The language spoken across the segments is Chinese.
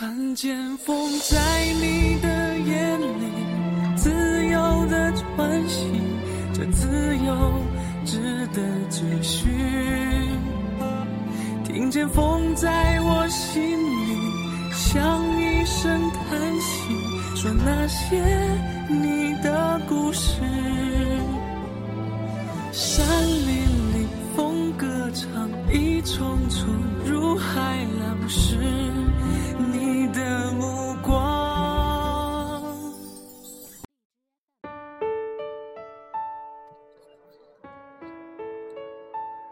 看见风在你的眼里自由的穿行，这自由值得追寻。听见风在我心里像一声叹息，说那些你的故事。山林里风歌唱，一重重入海浪时，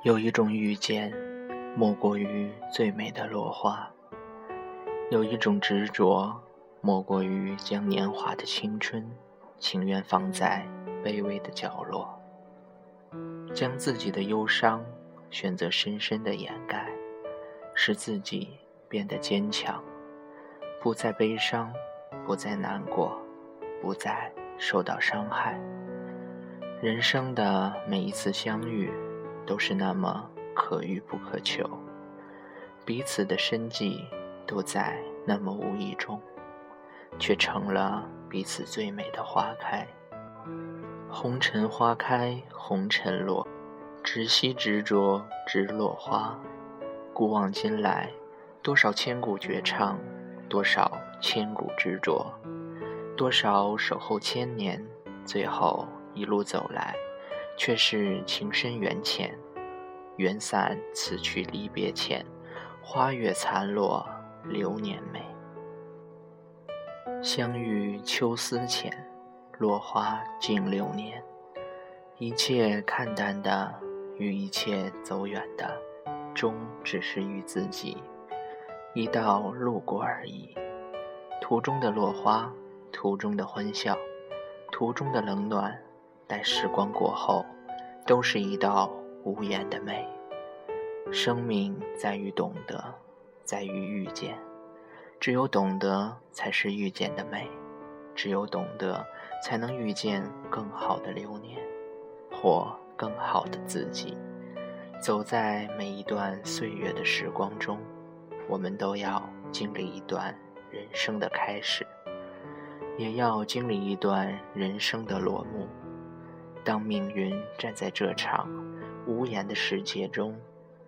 有一种遇见，莫过于最美的落花；有一种执着，莫过于将年华的青春，情愿放在卑微的角落，将自己的忧伤选择深深的掩盖，使自己变得坚强，不再悲伤，不再难过，不再受到伤害。人生的每一次相遇。都是那么可遇不可求，彼此的生计都在那么无意中，却成了彼此最美的花开。红尘花开红尘落，只惜执着执落花。古往今来，多少千古绝唱，多少千古执着，多少守候千年，最后一路走来。却是情深缘浅，缘散此去离别前，花月残落，流年美。相遇秋思浅，落花尽流年。一切看淡的，与一切走远的，终只是与自己一道路过而已。途中的落花，途中的欢笑，途中的冷暖。待时光过后，都是一道无言的美。生命在于懂得，在于遇见。只有懂得，才是遇见的美；只有懂得，才能遇见更好的流年，或更好的自己。走在每一段岁月的时光中，我们都要经历一段人生的开始，也要经历一段人生的落幕。当命运站在这场无言的世界中，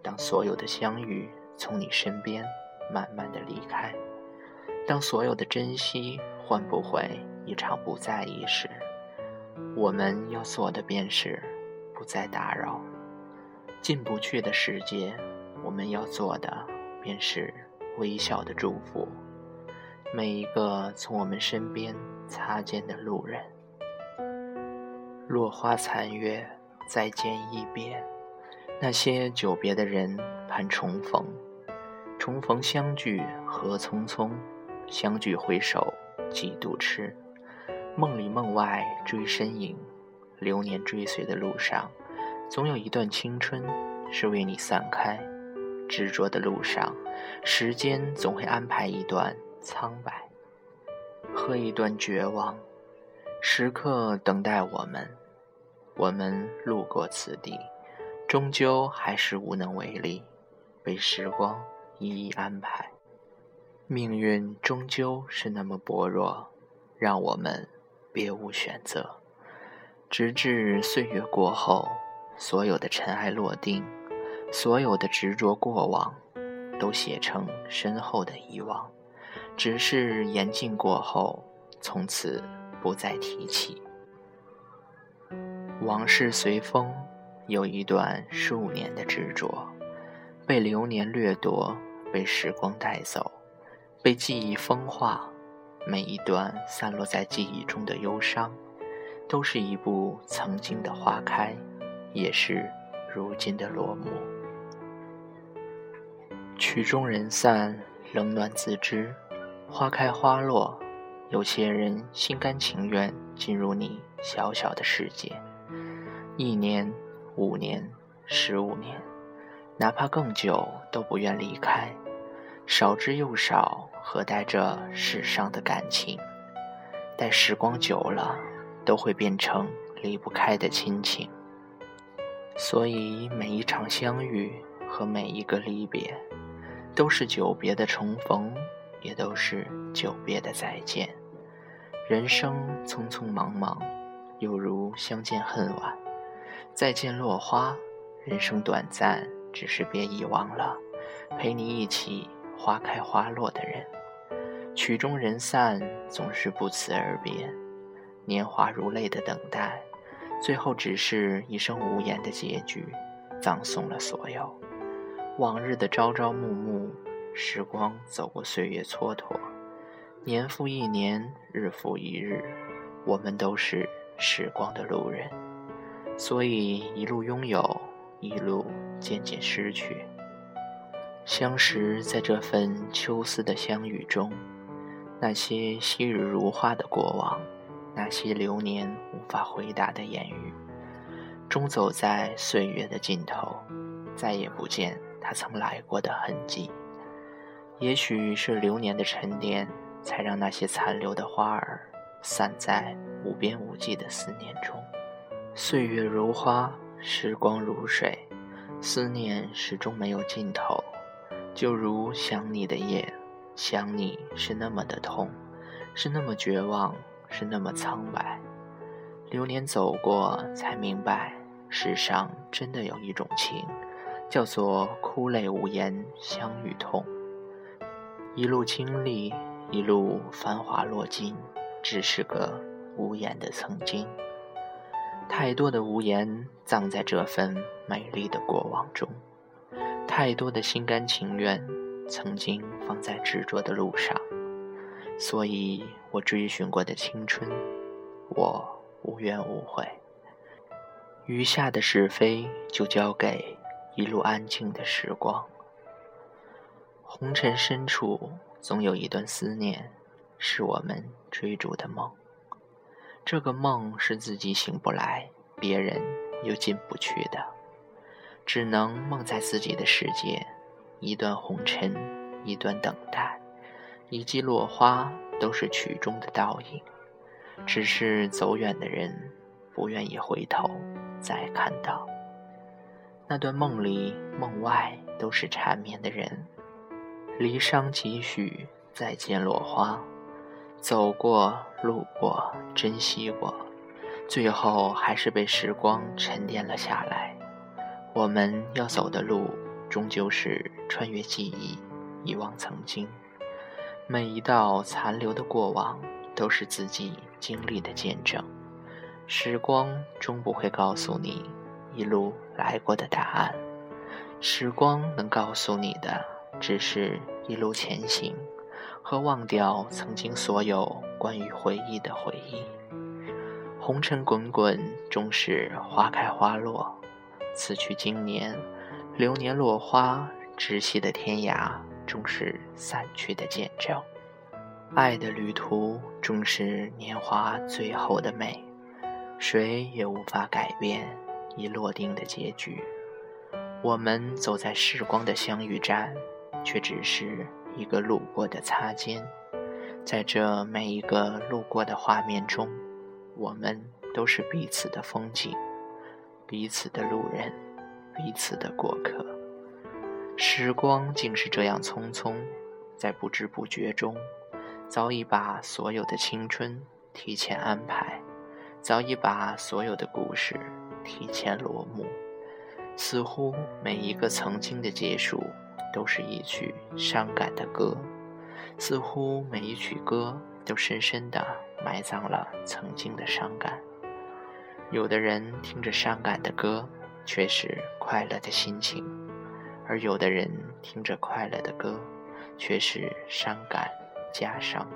当所有的相遇从你身边慢慢的离开，当所有的珍惜换不回一场不在意时，我们要做的便是不再打扰。进不去的世界，我们要做的便是微笑的祝福每一个从我们身边擦肩的路人。落花残月，再见一别。那些久别的人盼重逢，重逢相聚何匆匆？相聚回首几度痴。梦里梦外追身影，流年追随的路上，总有一段青春是为你散开。执着的路上，时间总会安排一段苍白和一段绝望，时刻等待我们。我们路过此地，终究还是无能为力，被时光一一安排。命运终究是那么薄弱，让我们别无选择。直至岁月过后，所有的尘埃落定，所有的执着过往，都写成身后的遗忘。只是言尽过后，从此不再提起。往事随风，有一段数年的执着，被流年掠夺，被时光带走，被记忆风化。每一段散落在记忆中的忧伤，都是一部曾经的花开，也是如今的落幕。曲终人散，冷暖自知。花开花落，有些人心甘情愿进入你小小的世界。一年、五年、十五年，哪怕更久，都不愿离开。少之又少，何待这世上的感情？待时光久了，都会变成离不开的亲情。所以，每一场相遇和每一个离别，都是久别的重逢，也都是久别的再见。人生匆匆忙忙，犹如相见恨晚。再见落花，人生短暂，只是别遗忘了陪你一起花开花落的人。曲终人散，总是不辞而别。年华如泪的等待，最后只是一生无言的结局，葬送了所有往日的朝朝暮暮。时光走过，岁月蹉跎，年复一年，日复一日，我们都是时光的路人，所以一路拥有，一路渐渐失去。相识在这份秋思的相遇中，那些昔日如花的过往，那些流年无法回答的言语，终走在岁月的尽头，再也不见他曾来过的痕迹。也许是流年的沉淀，才让那些残留的花儿散在无边无际的思念中。岁月如花，时光如水，思念始终没有尽头。就如想你的夜，想你是那么的痛，是那么绝望，是那么苍白。流年走过，才明白，世上真的有一种情，叫做哭泪无言，相遇痛。一路经历，一路繁华落尽，只是个无言的曾经。太多的无言葬在这份美丽的过往中，太多的心甘情愿曾经放在执着的路上。所以我追寻过的青春，我无怨无悔。余下的是非，就交给一路安静的时光。红尘深处，总有一段思念，是我们追逐的梦。这个梦是自己醒不来，别人又进不去的，只能梦在自己的世界。一段红尘，一段等待，一季落花，都是曲中的倒影。只是走远的人，不愿意回头再看到。那段梦里梦外，都是缠绵的人。离殇几许，再见落花。走过，路过，珍惜过，最后还是被时光沉淀了下来。我们要走的路，终究是穿越记忆，遗忘曾经。每一道残留的过往，都是自己经历的见证。时光终不会告诉你一路来过的答案，时光能告诉你的。只是一路前行，和忘掉曾经所有关于回忆的回忆。红尘滚滚，终是花开花落。此去经年，流年落花，窒息的天涯，终是散去的见证。爱的旅途，终是年华最后的美，谁也无法改变已落定的结局。我们走在时光的相遇站。却只是一个路过的擦肩，在这每一个路过的画面中，我们都是彼此的风景，彼此的路人，彼此的过客。时光竟是这样匆匆，在不知不觉中，早已把所有的青春提前安排，早已把所有的故事提前落幕。似乎每一个曾经的结束。都是一曲伤感的歌，似乎每一曲歌都深深的埋葬了曾经的伤感。有的人听着伤感的歌，却是快乐的心情；而有的人听着快乐的歌，却是伤感加伤。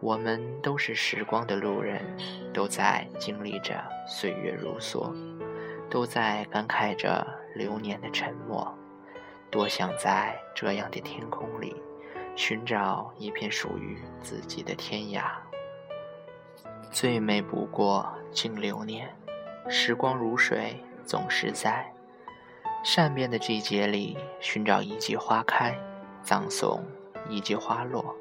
我们都是时光的路人，都在经历着岁月如梭，都在感慨着流年的沉默。多想在这样的天空里，寻找一片属于自己的天涯。最美不过经流年，时光如水，总是在善变的季节里寻找一季花开，葬送一季花落。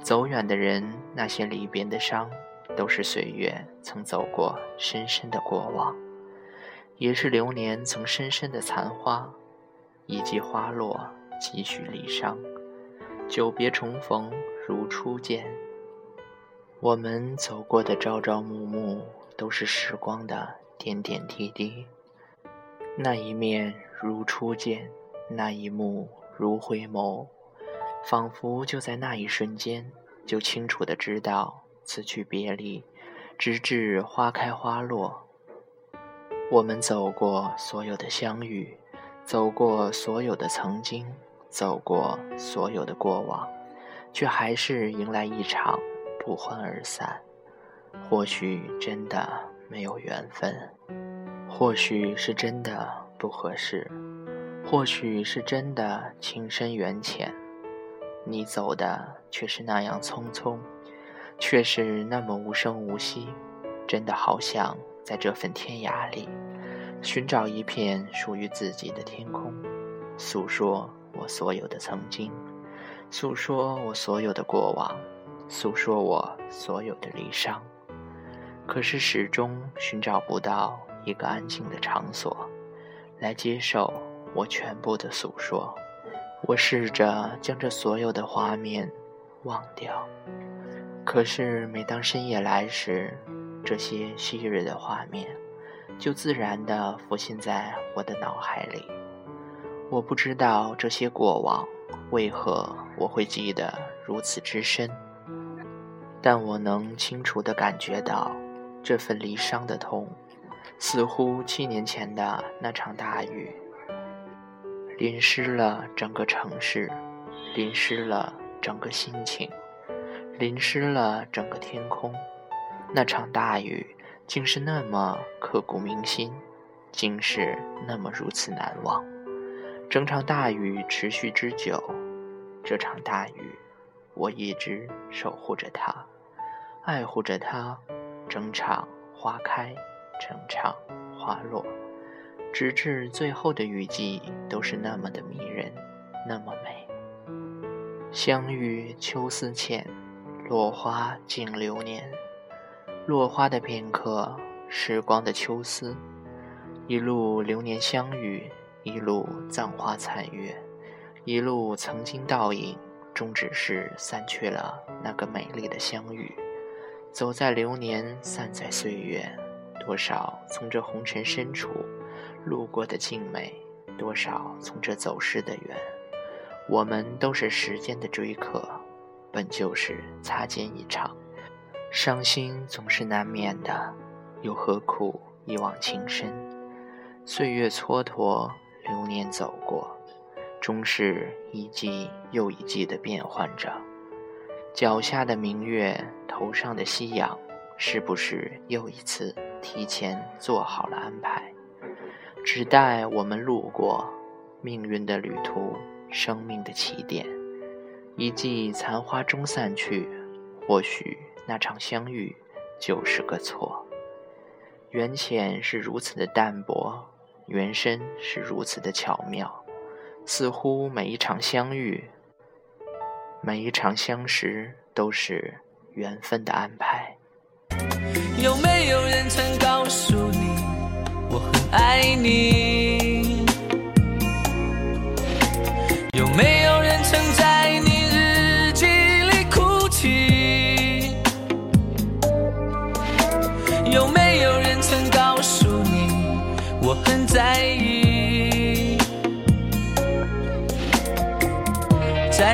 走远的人，那些离别的伤，都是岁月曾走过深深的过往，也是流年曾深深的残花。一季花落，几许离殇。久别重逢如初见。我们走过的朝朝暮暮，都是时光的点点滴滴。那一面如初见，那一幕如回眸，仿佛就在那一瞬间，就清楚的知道此去别离，直至花开花落。我们走过所有的相遇，走过所有的曾经，走过所有的过往，却还是迎来一场。不欢而散，或许真的没有缘分，或许是真的不合适，或许是真的情深缘浅。你走的却是那样匆匆，却是那么无声无息，真的好想在这份天涯里，寻找一片属于自己的天空，诉说我所有的曾经，诉说我所有的过往。诉说我所有的离伤，可是始终寻找不到一个安静的场所，来接受我全部的诉说。我试着将这所有的画面忘掉，可是每当深夜来时，这些昔日的画面就自然地浮现在我的脑海里。我不知道这些过往为何我会记得如此之深。但我能清楚地感觉到，这份离伤的痛，似乎七年前的那场大雨，淋湿了整个城市，淋湿了整个心情，淋湿了整个天空。那场大雨竟是那么刻骨铭心，竟是那么如此难忘。整场大雨持续之久，这场大雨，我一直守护着它。爱护着它，整场花开，整场花落，直至最后的雨季，都是那么的迷人，那么美。相遇秋思浅，落花尽流年。落花的片刻，时光的秋思，一路流年相遇，一路葬花残月，一路曾经倒影，终只是散去了那个美丽的相遇。走在流年，散在岁月，多少从这红尘深处路过的静美，多少从这走失的缘。我们都是时间的追客，本就是擦肩一场，伤心总是难免的，又何苦一往情深？岁月蹉跎，流年走过，终是一季又一季的变换着。脚下的明月，头上的夕阳，是不是又一次提前做好了安排？只待我们路过命运的旅途，生命的起点。一季残花终散去，或许那场相遇就是个错。缘浅是如此的淡薄，缘深是如此的巧妙，似乎每一场相遇。每一场相识都是缘分的安排。有没有人曾告诉你我很爱你？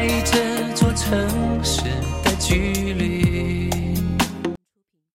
陪着。